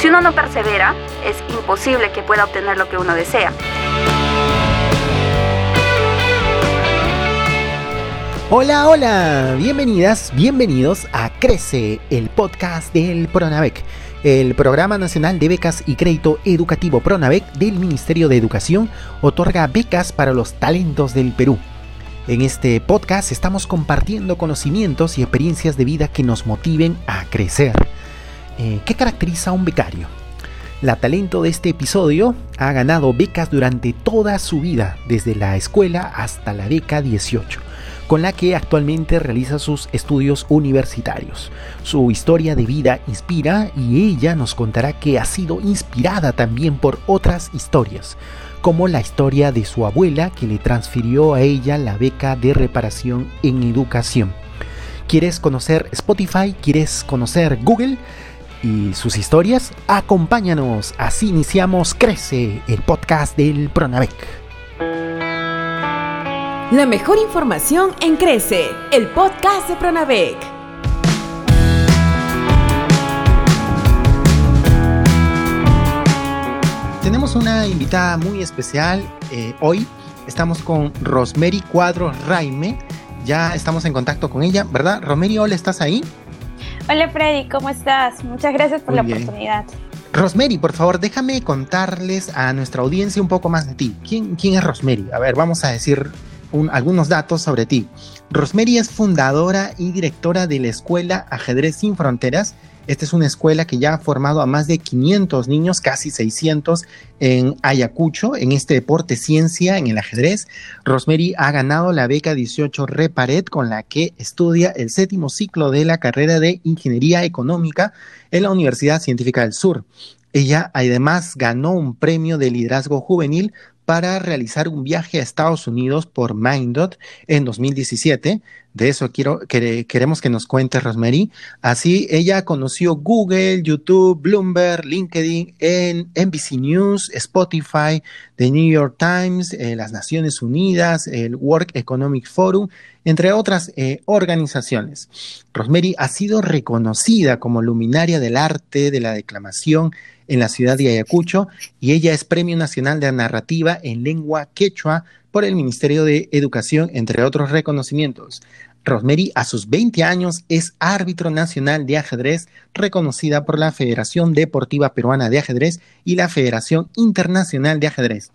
Si uno no persevera, es imposible que pueda obtener lo que uno desea. Hola, hola, bienvenidas, bienvenidos a Crece, el podcast del Pronavec, el Programa Nacional de Becas y Crédito Educativo Pronavec del Ministerio de Educación otorga becas para los talentos del Perú. En este podcast estamos compartiendo conocimientos y experiencias de vida que nos motiven a crecer. Eh, ¿Qué caracteriza a un becario? La talento de este episodio ha ganado becas durante toda su vida, desde la escuela hasta la beca 18, con la que actualmente realiza sus estudios universitarios. Su historia de vida inspira y ella nos contará que ha sido inspirada también por otras historias como la historia de su abuela que le transfirió a ella la beca de reparación en educación. ¿Quieres conocer Spotify? ¿Quieres conocer Google? Y sus historias, acompáñanos. Así iniciamos Crece, el podcast del Pronavec. La mejor información en Crece, el podcast de Pronavec. tenemos una invitada muy especial eh, hoy. Estamos con Rosemary Cuadro Raime. Ya estamos en contacto con ella, ¿verdad? Rosemary, hola, ¿estás ahí? Hola Freddy, ¿cómo estás? Muchas gracias por la oportunidad. Rosemary, por favor, déjame contarles a nuestra audiencia un poco más de ti. ¿Quién, quién es Rosemary? A ver, vamos a decir algunos datos sobre ti. Rosemary es fundadora y directora de la Escuela Ajedrez Sin Fronteras esta es una escuela que ya ha formado a más de 500 niños, casi 600 en Ayacucho, en este deporte ciencia, en el ajedrez. Rosemary ha ganado la beca 18 Reparet con la que estudia el séptimo ciclo de la carrera de Ingeniería Económica en la Universidad Científica del Sur. Ella además ganó un premio de liderazgo juvenil para realizar un viaje a Estados Unidos por Mindot en 2017. De eso quiero, queremos que nos cuente Rosemary. Así, ella conoció Google, YouTube, Bloomberg, LinkedIn, NBC News, Spotify, The New York Times, eh, las Naciones Unidas, el Work Economic Forum, entre otras eh, organizaciones. Rosemary ha sido reconocida como luminaria del arte, de la declamación en la ciudad de Ayacucho y ella es Premio Nacional de Narrativa en Lengua Quechua por el Ministerio de Educación, entre otros reconocimientos. Rosemary, a sus 20 años, es árbitro nacional de ajedrez, reconocida por la Federación Deportiva Peruana de Ajedrez y la Federación Internacional de Ajedrez.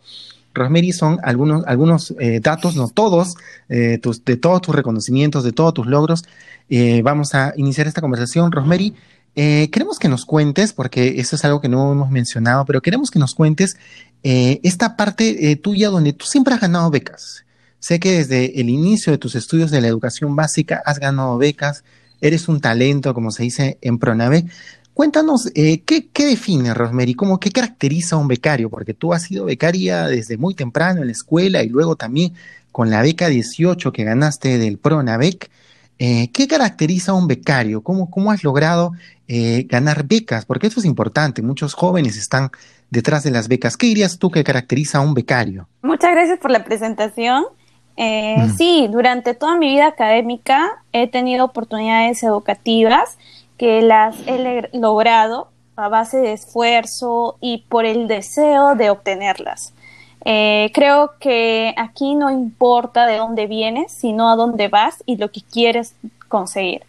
Rosemary, son algunos, algunos eh, datos, no todos, eh, de todos tus reconocimientos, de todos tus logros. Eh, vamos a iniciar esta conversación. Rosemary, queremos que nos cuentes, porque eso es algo que no hemos mencionado, pero queremos que nos cuentes eh, esta parte eh, tuya donde tú siempre has ganado becas. Sé que desde el inicio de tus estudios de la educación básica has ganado becas, eres un talento, como se dice en Pronave. Cuéntanos, ¿qué, define, Rosemary? ¿Cómo, ¿Qué caracteriza a un becario? Porque tú has sido becaria desde muy temprano en la escuela y luego también con la beca 18 que ganaste del Pronavec. Eh, ¿Qué caracteriza a un becario? ¿Cómo, cómo has logrado eh, ganar becas? Porque eso es importante. Muchos jóvenes están detrás de las becas. ¿Qué dirías tú que caracteriza a un becario? Muchas gracias por la presentación. Eh, sí, durante toda mi vida académica he tenido oportunidades educativas que las he logrado a base de esfuerzo y por el deseo de obtenerlas. Eh, creo que aquí no importa de dónde vienes, sino a dónde vas y lo que quieres conseguir.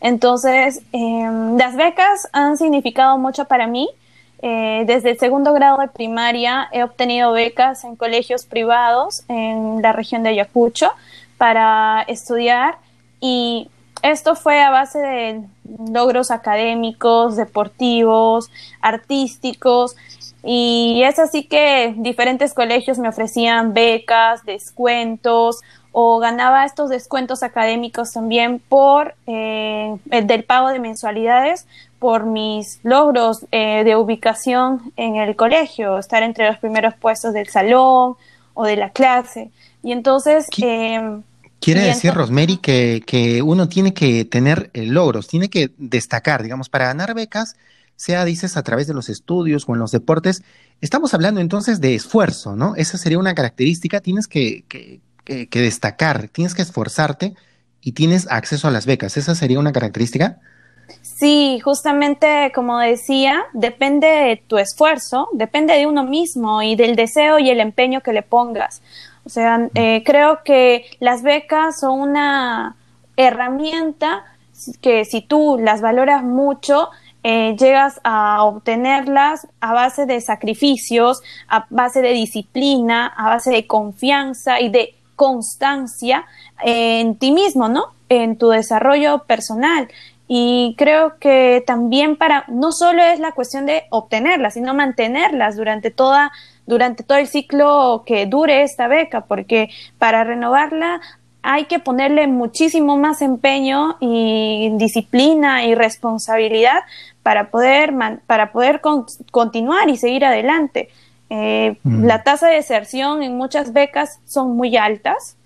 Entonces, em, las becas han significado mucho para mí. Eh, desde el segundo grado de primaria he obtenido becas en colegios privados en la región de Ayacucho para estudiar y esto fue a base de logros académicos, deportivos, artísticos y es así que diferentes colegios me ofrecían becas, descuentos o ganaba estos descuentos académicos también por eh, el del pago de mensualidades por mis logros eh, de ubicación en el colegio, estar entre los primeros puestos del salón o de la clase. Y entonces... Em, quiere decir, Rosemary, que, que, uno tiene que tener eh, logros, tiene que destacar, digamos, para ganar becas, sea, dices, a través de los estudios o en los deportes, estamos hablando entonces de esfuerzo, ¿no? Esa sería una característica, tienes que, que, que destacar, tienes que esforzarte y tienes acceso a las becas, ¿esa sería una característica? Sí, justamente como decía, depende de tu esfuerzo, depende de uno mismo y del deseo y el empeño que le pongas. O sea, eh, creo que las becas son una herramienta que si tú las valoras mucho, eh, llegas a obtenerlas a base de sacrificios, a base de disciplina, a base de confianza y de constancia en ti mismo, ¿no? En tu desarrollo personal. Y creo que también para, no solo es la cuestión de obtenerlas, sino mantenerlas durante toda, durante todo el ciclo que dure esta beca, porque para renovarla hay que ponerle muchísimo más empeño y disciplina y responsabilidad para poder, para poder continuar y seguir adelante. Eh, mm. La tasa de deserción en muchas becas son muy altas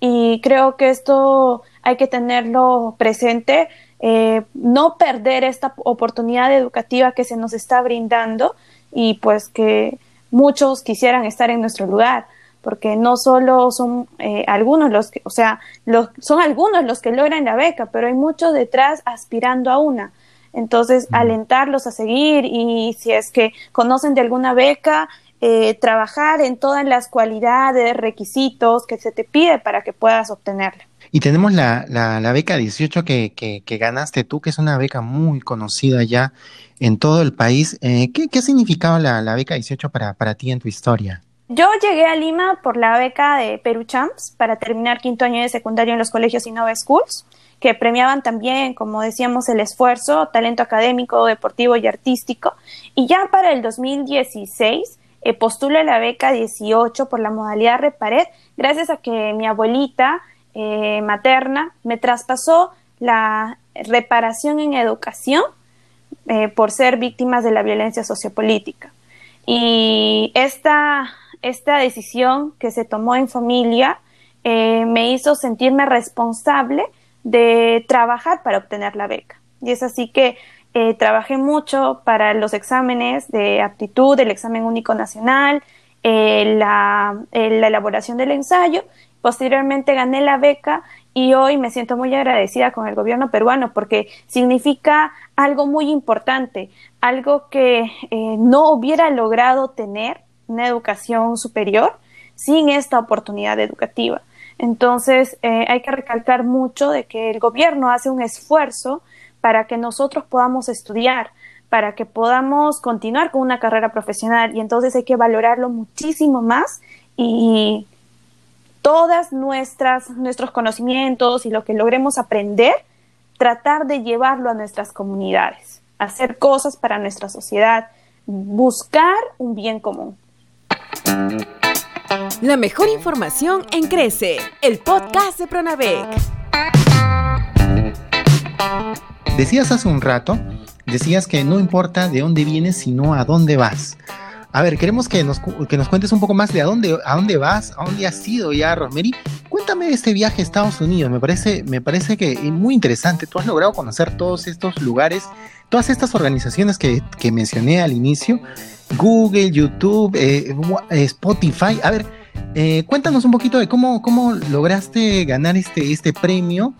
y creo que esto hay que tenerlo presente eh, no perder esta oportunidad educativa que se nos está brindando y pues que muchos quisieran estar en nuestro lugar porque no solo son eh, algunos los que, o sea, los, son algunos los que logran la beca, pero hay muchos detrás aspirando a una. Entonces, alentarlos a seguir y si es que conocen de alguna beca, eh, trabajar en todas las cualidades, requisitos que se te pide para que puedas obtenerla. Y tenemos la, la, beca 18 que, que, ganaste tú, que es una beca muy conocida ya en todo el país. Eh, ¿qué, ¿Qué significaba la, la beca 18 para, para ti en tu historia? Yo llegué a Lima por la beca de Perú Champs para terminar quinto año de secundario en los colegios Innova Schools, que premiaban también, como decíamos, el esfuerzo, talento académico, deportivo y artístico. Y ya para el 2016 eh, postulé la beca 18 por la modalidad Repared, gracias a que mi abuelita eh, materna me traspasó la reparación en educación eh, por ser víctimas de la violencia sociopolítica. Y esta, esta decisión que se tomó en familia eh, me hizo sentirme responsable de trabajar para obtener la beca. Y es así que trabajé mucho para los exámenes de aptitud, el examen único nacional, la, la, elaboración del ensayo Posteriormente gané la beca y hoy me siento muy agradecida con el gobierno peruano porque significa algo muy importante, algo que eh, no hubiera logrado tener una educación superior sin esta oportunidad educativa. Entonces, eh, hay que recalcar mucho de que el gobierno hace un esfuerzo para que nosotros podamos estudiar, para que podamos continuar con una carrera profesional y entonces hay que valorarlo muchísimo más y todas nuestras nuestros conocimientos y lo que logremos aprender, tratar de llevarlo a nuestras comunidades, hacer cosas para nuestra sociedad, buscar un bien común. La mejor información en Crece, el podcast de Pronavec. Decías hace un rato, decías que no importa de dónde vienes, sino a dónde vas. A ver, queremos que nos, que nos cuentes un poco más de a dónde, a dónde vas, a dónde has ido ya, Rosemary. Cuéntame de este viaje a Estados Unidos, me parece, me parece que es muy interesante. Tú has logrado conocer todos estos lugares, todas estas organizaciones que, que mencioné al inicio, Google, YouTube, eh, eh, Spotify. A ver, eh, cuéntanos un poquito de cómo, cómo lograste ganar este, este premio.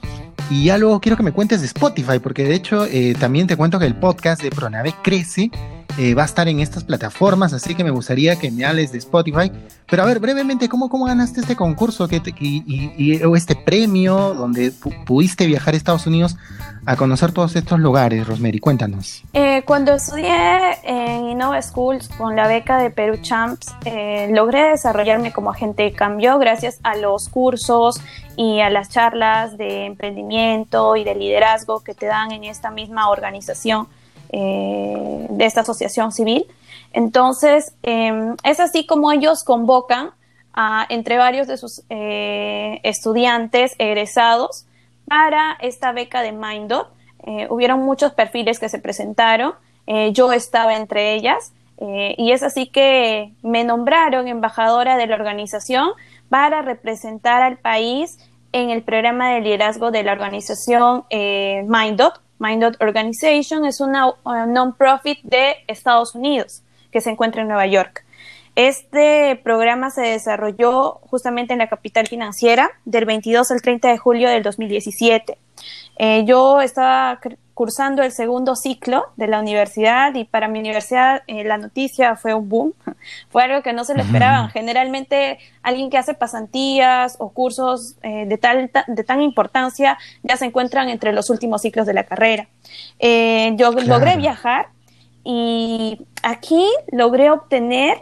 Y ya luego quiero que me cuentes de Spotify, porque de hecho también te cuento que el podcast de Pronave crece eh, va a estar en estas plataformas, así que me gustaría que me hables de Spotify. Pero a ver, brevemente, ¿cómo, cómo ganaste este concurso que y, o este premio donde pudiste viajar a Estados Unidos a conocer todos estos lugares, Rosemary? Cuéntanos. Eh, cuando estudié en Innova Schools con la beca de Perú Champs, eh, logré desarrollarme como agente de cambio gracias a los cursos y a las charlas de emprendimiento y de liderazgo que te dan en esta misma organización. Eh, de esta asociación civil. Entonces, em, es así como ellos convocan a, entre varios de sus estudiantes egresados para esta beca de Mindot, eh, hubieron muchos perfiles que se presentaron, eh, yo estaba entre ellas, eh, y es así que me nombraron embajadora de la organización para representar al país en el programa de liderazgo de la organización eh, Mindot. Mindot Organization es una uh, non-profit de Estados Unidos que se encuentra en Nueva York. Este programa se desarrolló justamente en la capital financiera del 22 al 30 de julio del 2017. Eh, yo estaba cursando el segundo ciclo de la universidad y para mi universidad eh, la noticia fue un boom, fue algo que no se lo esperaban. Generalmente alguien que hace pasantías o cursos eh, de, tal, de tan importancia ya se encuentran entre los últimos ciclos de la carrera. Eh, yo logré viajar y aquí logré obtener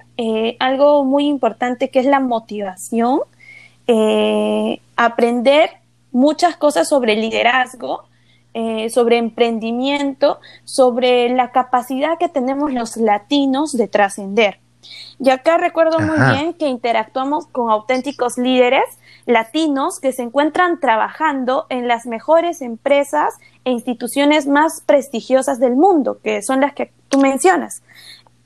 algo muy importante que es la motivación, aprender muchas cosas sobre liderazgo eh, sobre emprendimiento, sobre la capacidad que tenemos los latinos de trascender. Y acá recuerdo muy bien que interactuamos con auténticos líderes latinos que se encuentran trabajando en las mejores empresas e instituciones más prestigiosas del mundo, que son las que tú mencionas.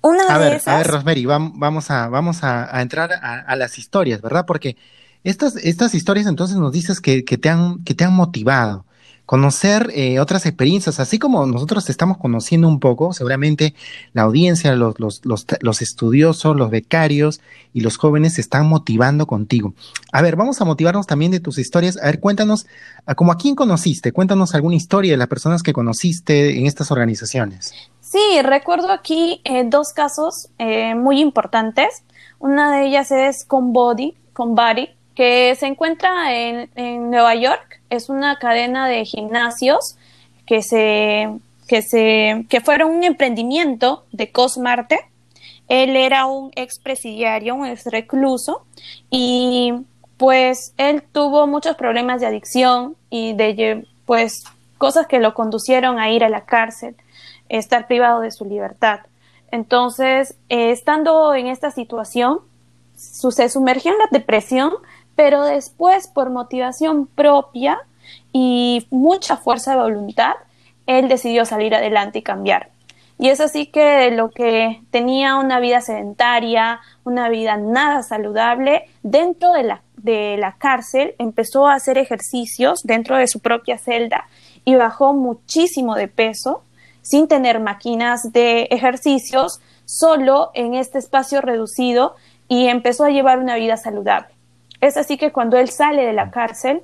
Una a, de ver, esas... a ver, Rosemary, vamos a, vamos a, entrar a, las historias, ¿verdad? Porque estas, estas historias entonces nos dices que, te han, que te han motivado conocer eh, otras experiencias, así como nosotros estamos conociendo un poco, seguramente la audiencia, los, los, los, estudiosos, los becarios y los jóvenes se están motivando contigo. A ver, vamos a motivarnos también de tus historias. A ver, cuéntanos, como a quién conociste, cuéntanos alguna historia de las personas que conociste en estas organizaciones. Sí, recuerdo aquí eh, dos casos eh, muy importantes. Una de ellas es con Body, con Body, que se encuentra en, en Nueva York. Es una cadena de gimnasios que se que se que fueron un emprendimiento de Cosmarte. Él era un expresidiario, un ex recluso y pues él tuvo muchos problemas de adicción y de pues cosas que lo conducieron a ir a la cárcel, estar privado de su libertad. Entonces, eh, estando en esta situación, se sumergió en la depresión pero después por motivación propia y mucha fuerza de voluntad, él decidió salir adelante y cambiar. Y es así que lo que tenía una vida sedentaria, una vida nada saludable, dentro de la, de la cárcel empezó a hacer ejercicios dentro de su propia celda y bajó muchísimo de peso sin tener máquinas de ejercicios, solo en este espacio reducido y empezó a llevar una vida saludable. Es así que cuando él sale de la cárcel,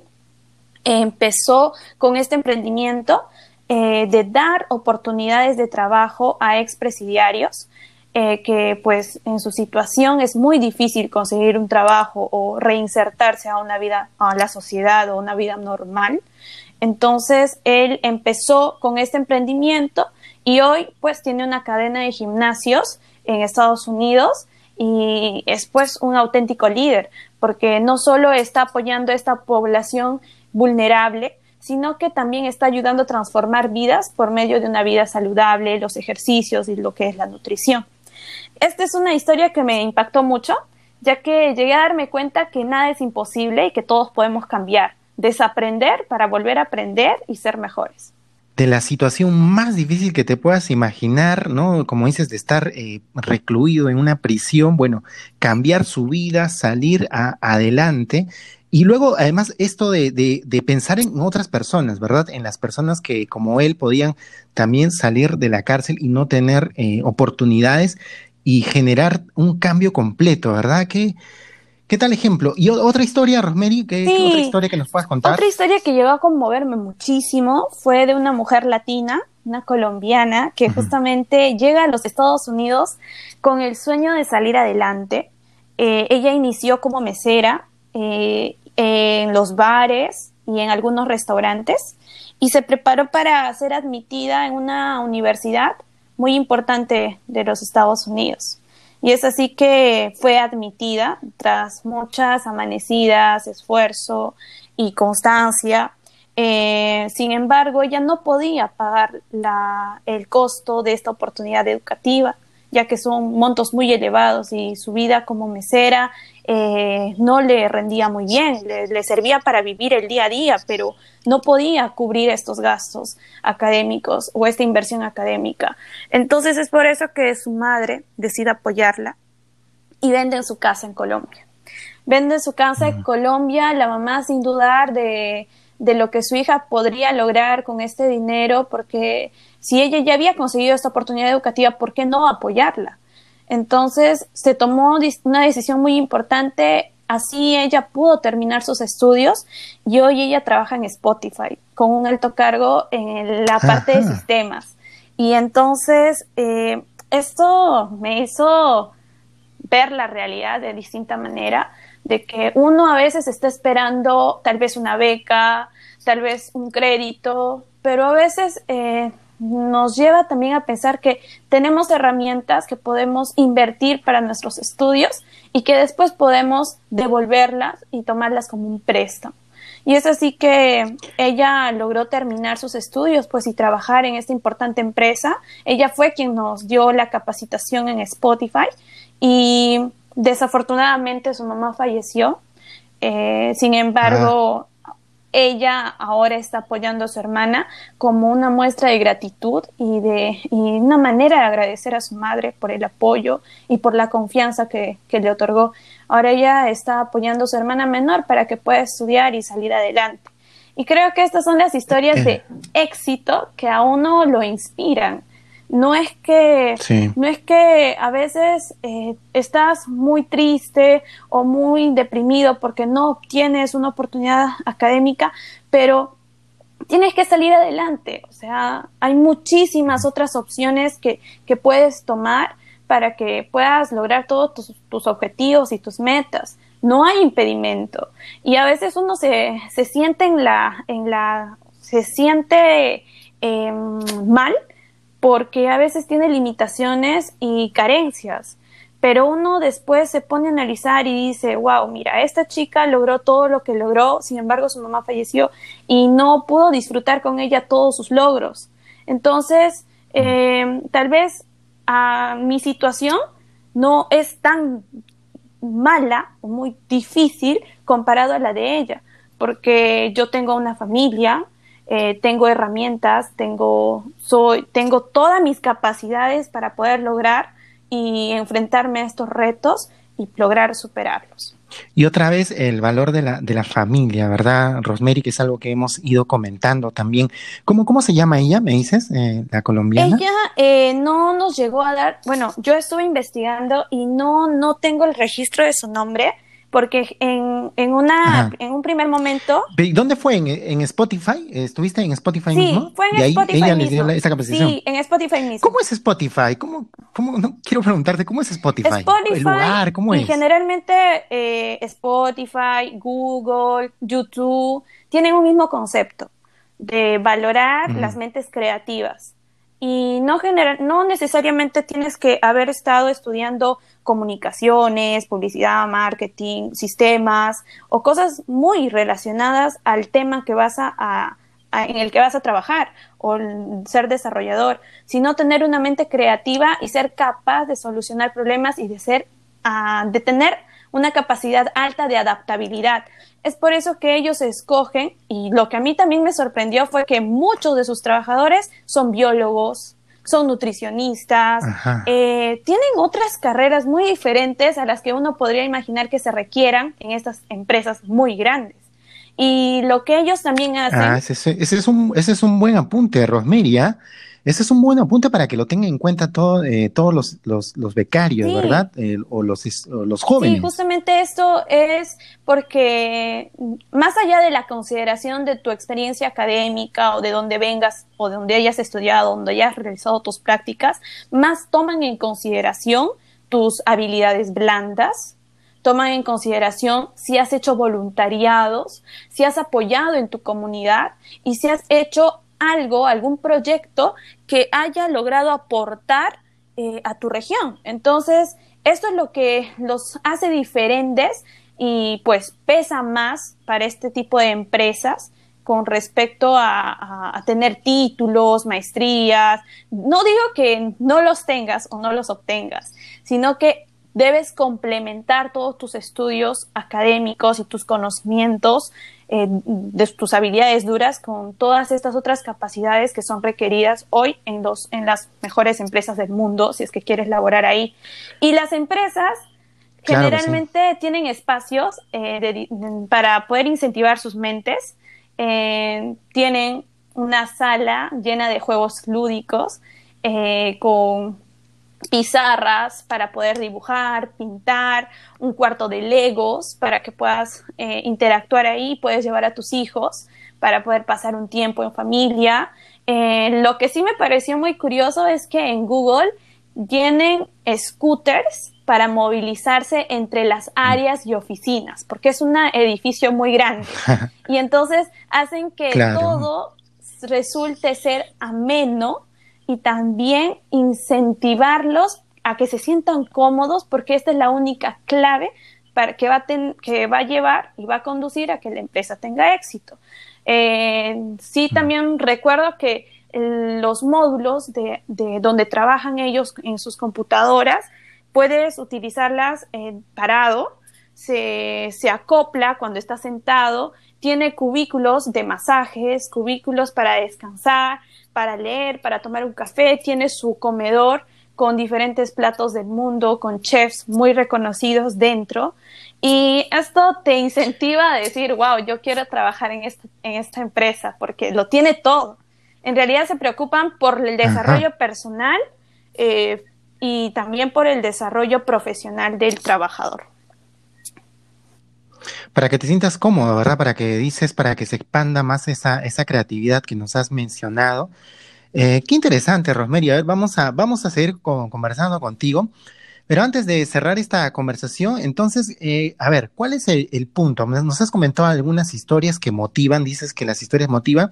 empezó con este emprendimiento eh, de dar oportunidades de trabajo a expresidiarios, eh, que pues en su situación es muy difícil conseguir un trabajo o reinsertarse a una vida, a la sociedad o una vida normal. Entonces él empezó con este emprendimiento y hoy pues tiene una cadena de gimnasios en Estados Unidos y es pues un auténtico líder, porque no solo está apoyando a esta población vulnerable, sino que también está ayudando a transformar vidas por medio de una vida saludable, los ejercicios y lo que es la nutrición. Esta es una historia que me impactó mucho, ya que llegué a darme cuenta que nada es imposible y que todos podemos cambiar, desaprender para volver a aprender y ser mejores de la situación más difícil que te puedas imaginar, ¿no? Como dices, de estar eh, recluido en una prisión, bueno, cambiar su vida, salir adelante. Y luego, además, esto de, de, pensar en otras personas, ¿verdad? En las personas que, como él, podían también salir de la cárcel y no tener eh, oportunidades y generar un cambio completo, ¿verdad? Que, ¿Qué tal ejemplo? Y otra historia, Rosemary, ¿qué, otra historia que nos puedas contar? Otra historia que llegó a conmoverme muchísimo fue de una mujer latina, una colombiana, que justamente llega a los Estados Unidos con el sueño de salir adelante. Eh, ella inició como mesera eh, en los bares y en algunos restaurantes y se preparó para ser admitida en una universidad muy importante de los Estados Unidos. Y es así que fue admitida tras muchas amanecidas, esfuerzo y constancia. Eh, sin embargo, ella no podía pagar la, el costo de esta oportunidad educativa ya que son montos muy elevados y su vida como mesera eh, no le rendía muy bien, le, servía para vivir el día a día, pero no podía cubrir estos gastos académicos o esta inversión académica. Entonces es por eso que su madre decide apoyarla y vende su casa en Colombia. Vende su casa en Colombia, la mamá sin dudar de, de lo que su hija podría lograr con este dinero, porque si ella ya había conseguido esta oportunidad educativa, ¿por qué no apoyarla? Entonces se tomó una decisión muy importante, así ella pudo terminar sus estudios y hoy ella trabaja en Spotify con un alto cargo en la parte de sistemas. Y entonces eh, esto me hizo ver la realidad de distinta manera, de que uno a veces está esperando tal vez una beca, tal vez un crédito, pero a veces eh, nos lleva también a pensar que tenemos herramientas que podemos invertir para nuestros estudios y que después podemos devolverlas y tomarlas como un préstamo. Y es así que ella logró terminar sus estudios, pues, y trabajar en esta importante empresa. Ella fue quien nos dio la capacitación en Spotify y desafortunadamente su mamá falleció. Eh, sin embargo, ella ahora está apoyando a su hermana como una muestra de gratitud y de una manera de agradecer a su madre por el apoyo y por la confianza que, que le otorgó. Ahora ella está apoyando a su hermana menor para que pueda estudiar y salir adelante. Y creo que estas son las historias de éxito que a uno lo inspiran no es que, no es que a veces eh, estás muy triste o muy deprimido porque no obtienes una oportunidad académica, pero tienes que salir adelante. O sea, hay muchísimas otras opciones que, que puedes tomar para que puedas lograr todos tus, objetivos y tus metas. No hay impedimento. Y a veces uno se, se siente en la, en la, se siente em, mal porque a veces tiene limitaciones y carencias, pero uno después se pone a analizar y dice, wow, mira, esta chica logró todo lo que logró, sin embargo su mamá falleció y no pudo disfrutar con ella todos sus logros. Entonces, eh, tal vez mi situación no es tan mala o muy difícil comparado a la de ella, porque yo tengo una familia, eh, tengo herramientas, tengo, soy, tengo todas mis capacidades para poder lograr y enfrentarme a estos retos y lograr superarlos. Y otra vez el valor de la, de la familia, ¿verdad, Rosemary? Que es algo que hemos ido comentando también. ¿Cómo, cómo se llama ella, me dices, eh, la colombiana? Ella eh, no nos llegó a dar, bueno, yo estuve investigando y no, no tengo el registro de su nombre, porque en, en, una, en un primer momento... ¿Dónde fue? ¿En, Spotify? ¿Estuviste en Spotify mismo? Sí, fue en y ahí Spotify ella mismo. les dio esa capacitación. Sí, en Spotify mismo. ¿Cómo es Spotify? ¿Cómo, cómo, no, quiero preguntarte, ¿cómo es Spotify? Spotify, ¿El lugar? ¿Cómo y es? generalmente eh, Spotify, Google, YouTube tienen un mismo concepto de valorar las mentes creativas. Y no, general, no necesariamente tienes que haber estado estudiando comunicaciones, publicidad, marketing, sistemas o cosas muy relacionadas al tema que vas a, en el que vas a trabajar o ser desarrollador, sino tener una mente creativa y ser capaz de solucionar problemas y de ser uh, de tener una capacidad alta de adaptabilidad. Es por eso que ellos escogen, y lo que a mí también me sorprendió fue que muchos de sus trabajadores son biólogos, son nutricionistas, eh, tienen otras carreras muy diferentes a las que uno podría imaginar que se requieran en estas empresas muy grandes. Y lo que ellos también hacen... Ah, ese, es, un, ese es un buen apunte, Rosmeria. Ese es un buen apunte para que lo tengan en cuenta todo, eh, todos los, los, los becarios, ¿verdad? o, los, los jóvenes. Sí, justamente esto es porque más allá de la consideración de tu experiencia académica o de donde vengas o de donde hayas estudiado, donde hayas realizado tus prácticas, más toman en consideración tus habilidades blandas, toman en consideración si has hecho voluntariados, si has apoyado en tu comunidad y si has hecho algo, algún proyecto que haya logrado aportar eh, a tu región. Entonces, esto es lo que los hace diferentes y pues pesa más para este tipo de empresas con respecto a, tener títulos, maestrías. No digo que no los tengas o no los obtengas, sino que debes complementar todos tus estudios académicos y tus conocimientos eh, de tus habilidades duras con todas estas otras capacidades que son requeridas hoy en, los, en las mejores empresas del mundo, si es que quieres laborar ahí. Y las empresas generalmente tienen espacios eh, para poder incentivar sus mentes eh, tienen una sala llena de juegos lúdicos con pizarras para poder dibujar, pintar, un cuarto de legos para que puedas eh, interactuar ahí, puedes llevar a tus hijos para poder pasar un tiempo en familia. lo que sí me pareció muy curioso es que en Google tienen scooters para movilizarse entre las áreas y oficinas, porque es un edificio muy grande. Y entonces hacen que todo resulte ser ameno y también incentivarlos a que se sientan cómodos, porque esta es la única clave para que va, que va a llevar y va a conducir a que la empresa tenga éxito. Eh, sí, también recuerdo que los módulos de, de, donde trabajan ellos en sus computadoras puedes utilizarlas parado, se, se acopla cuando estás sentado, tiene cubículos de masajes, cubículos para descansar, para leer, para tomar un café, tiene su comedor con diferentes platos del mundo, con chefs muy reconocidos dentro. Y esto te incentiva a decir, wow, yo quiero trabajar en esta, en esta empresa porque lo tiene todo. En realidad se preocupan por el desarrollo personal, eh, y también por el desarrollo profesional del trabajador. Para que te sientas cómodo, ¿verdad? Para que dices, para que se expanda más esa, esa creatividad que nos has mencionado. Eh, qué interesante, Rosemary. A ver, vamos a, vamos a seguir conversando contigo. Pero antes de cerrar esta conversación, entonces, eh, a ver, ¿cuál es el, el, punto? Nos has comentado algunas historias que motivan, dices que las historias motivan,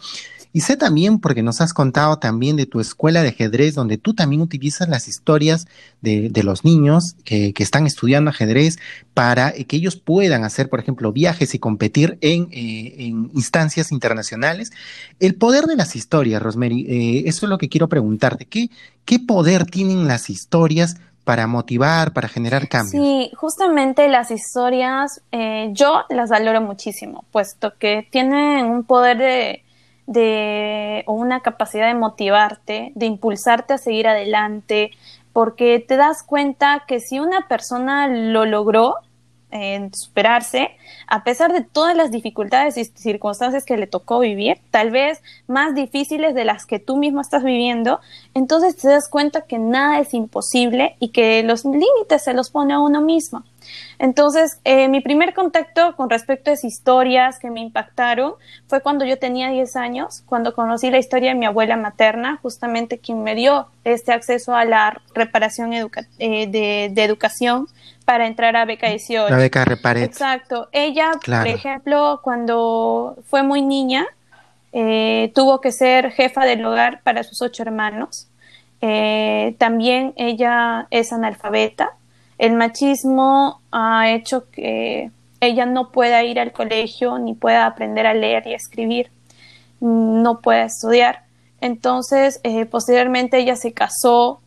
y sé también, porque nos has contado también de tu escuela de ajedrez, donde tú también utilizas las historias de, de los niños que, que, están estudiando ajedrez para que ellos puedan hacer, por ejemplo, viajes y competir en, eh, en instancias internacionales. El poder de las historias, Rosemary, eh, eso es lo que quiero preguntarte. ¿Qué, ¿Qué poder tienen las historias para motivar, para generar cambios. Sí, justamente las historias eh, yo las valoro muchísimo, puesto que tienen un poder de, de, o una capacidad de motivarte, de impulsarte a seguir adelante, porque te das cuenta que si una persona lo logró, en superarse, a pesar de todas las dificultades y circunstancias que le tocó vivir, tal vez más difíciles de las que tú mismo estás viviendo, entonces te das cuenta que nada es imposible y que los límites se los pone a uno mismo. Entonces, eh, mi primer contacto con respecto a esas historias que me impactaron fue cuando yo tenía 10 años, cuando conocí la historia de mi abuela materna, justamente quien me dio este acceso a la reparación eh, de, de, educación para entrar a beca 18. La beca Reparet. Exacto. Ella, por ejemplo, cuando fue muy niña, eh, tuvo que ser jefa del hogar para sus ocho hermanos. también ella es analfabeta el machismo ha hecho que ella no pueda ir al colegio ni pueda aprender a leer y a escribir, no pueda estudiar. Entonces, eh, posteriormente ella se casó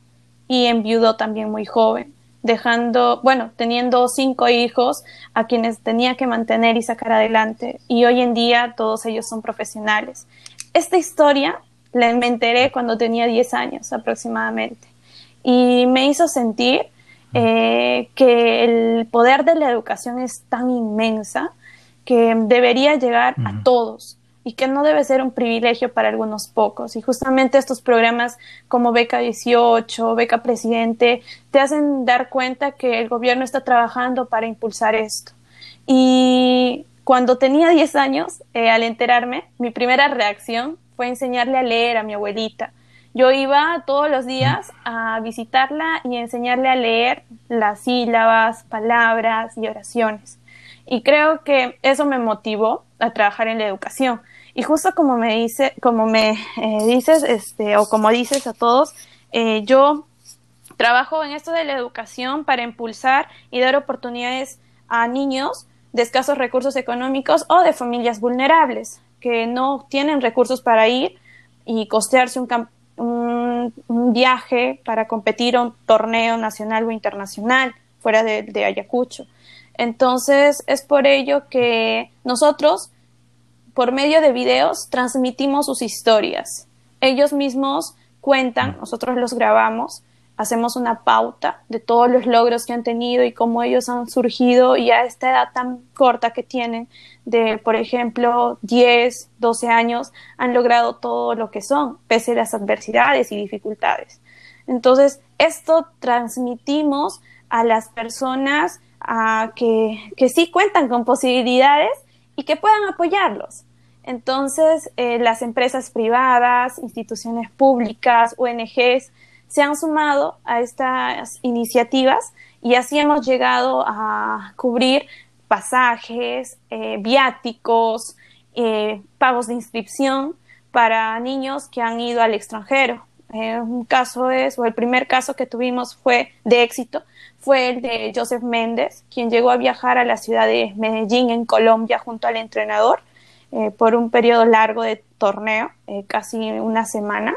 y enviudó también muy joven, dejando, bueno, teniendo cinco hijos a quienes tenía que mantener y sacar adelante. Y hoy en día todos ellos son profesionales. Esta historia la me enteré cuando tenía 10 años aproximadamente y me hizo sentir eh, que el poder de la educación es tan inmensa que debería llegar a todos y que no debe ser un privilegio para algunos pocos. Y justamente estos programas como Beca 18, Beca Presidente, te hacen dar cuenta que el gobierno está trabajando para impulsar esto. Y cuando tenía 10 años, eh, al enterarme, mi primera reacción fue enseñarle a leer a mi abuelita yo iba todos los días a visitarla y enseñarle a leer las sílabas, palabras y oraciones. Y creo que eso me motivó a trabajar en la educación. Y justo como me dice, como me eh, dices, este, o como dices a todos, eh, yo trabajo en esto de la educación para impulsar y dar oportunidades a niños de escasos recursos económicos o de familias vulnerables. que no tienen recursos para ir y costearse un, un, viaje para competir a un torneo nacional o internacional fuera de, de Ayacucho. Entonces, es por ello que nosotros, por medio de videos, transmitimos sus historias. Ellos mismos cuentan, nosotros los grabamos hacemos una pauta de todos los logros que han tenido y cómo ellos han surgido y a esta edad tan corta que tienen, de por ejemplo 10, 12 años, han logrado todo lo que son, pese a las adversidades y dificultades. Entonces, esto transmitimos a las personas a que, que sí cuentan con posibilidades y que puedan apoyarlos. Entonces, eh, las empresas privadas, instituciones públicas, ONGs, se han sumado a estas iniciativas y así hemos llegado a cubrir pasajes, eh, viáticos, eh, pagos de inscripción para niños que han ido al extranjero. Eh, un caso es, o el primer caso que tuvimos fue de éxito, fue el de Joseph Méndez, quien llegó a viajar a la ciudad de Medellín, en Colombia, junto al entrenador, por un periodo largo de torneo, casi una semana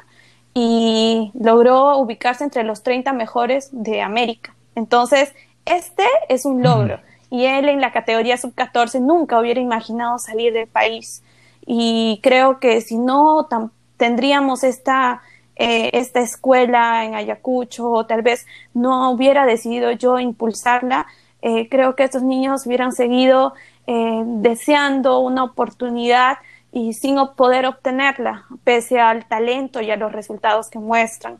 y logró ubicarse entre los 30 mejores de América. Entonces, este es un logro. Y él en la categoría sub-14 nunca hubiera imaginado salir del país. Y creo que si no tendríamos esta, eh, esta escuela en Ayacucho o tal vez no hubiera decidido yo impulsarla, eh, creo que estos niños hubieran seguido eh, deseando una oportunidad y sin poder obtenerla, pese al talento y a los resultados que muestran.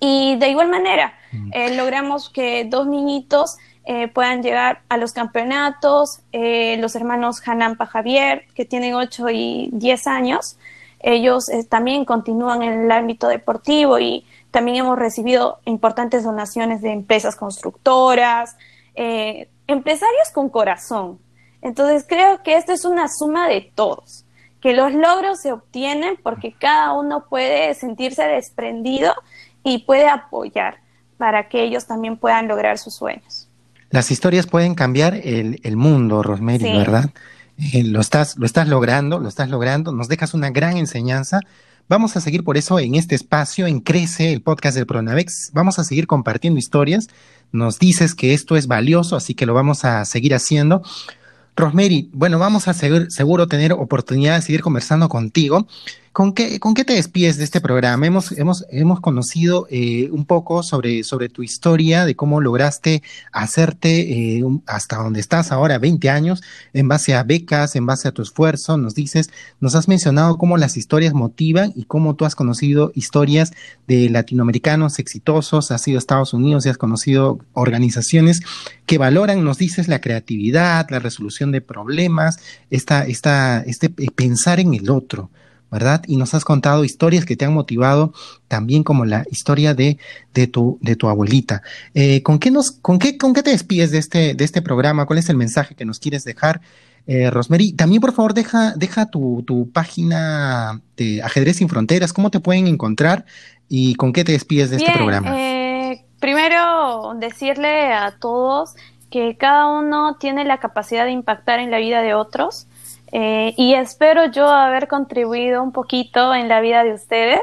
Y de igual manera, mm. eh, logramos que dos niñitos eh, puedan llegar a los campeonatos, eh, los hermanos Hanampa Javier, que tienen 8 y 10 años, ellos también continúan en el ámbito deportivo y también hemos recibido importantes donaciones de empresas constructoras, empresarios con corazón. Entonces creo que esto es una suma de todos que los logros se obtienen porque cada uno puede sentirse desprendido y puede apoyar para que ellos también puedan lograr sus sueños. Las historias pueden cambiar el, mundo, Rosemary, ¿verdad? Eh, lo, estás, lo estás logrando, lo estás logrando, nos dejas una gran enseñanza. Vamos a seguir por eso en este espacio, en Crece, el podcast del Pronavex. Vamos a seguir compartiendo historias. Nos dices que esto es valioso, así que lo vamos a seguir haciendo. Rosemary, bueno, vamos a seguir, seguro tener oportunidad de seguir conversando contigo. ¿Con qué, ¿Con qué te despides de este programa? Hemos, hemos, hemos conocido eh, un poco sobre, sobre tu historia, de cómo lograste hacerte eh, hasta donde estás ahora, 20 años, en base a becas, en base a tu esfuerzo. Nos dices, nos has mencionado cómo las historias motivan y cómo tú has conocido historias de latinoamericanos exitosos, has ido a Estados Unidos y has conocido organizaciones que valoran, nos dices, la creatividad, la resolución de problemas, esta, esta, este pensar en el otro. ¿Verdad? Y nos has contado historias que te han motivado, también como la historia de, de, tu, de tu abuelita. Eh, ¿con, qué nos, con, qué, ¿Con qué te despides de este, de este programa? ¿Cuál es el mensaje que nos quieres dejar? Eh, Rosemary, también por favor deja, deja tu, tu, página de Ajedrez sin Fronteras, cómo te pueden encontrar y con qué te despides de este programa. Eh, primero, decirle a todos que cada uno tiene la capacidad de impactar en la vida de otros eh, y espero yo haber contribuido un poquito en la vida de ustedes.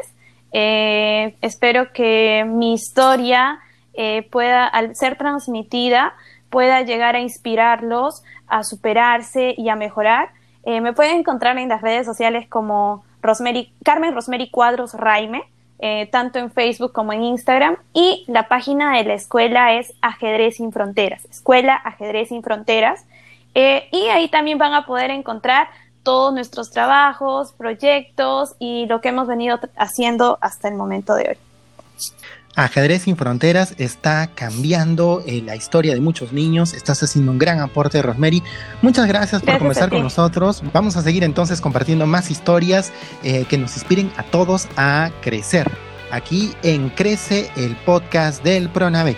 Eh, espero que mi historia eh, pueda, al ser transmitida, pueda llegar a inspirarlos a superarse y a mejorar. me pueden encontrar en las redes sociales como Carmen Rosemary Cuadros Raime, tanto en Facebook como en Instagram. Y la página de la escuela es Ajedrez sin Fronteras, Escuela Ajedrez sin Fronteras. Eh, y ahí también van a poder encontrar todos nuestros trabajos, proyectos y lo que hemos venido haciendo hasta el momento de hoy. Ajedrez sin Fronteras está cambiando eh, la historia de muchos niños. Estás haciendo un gran aporte, Rosemary. Muchas gracias por conversar con nosotros. Vamos a seguir entonces compartiendo más historias eh, que nos inspiren a todos a crecer. Aquí en Crece, el podcast del Pronavec.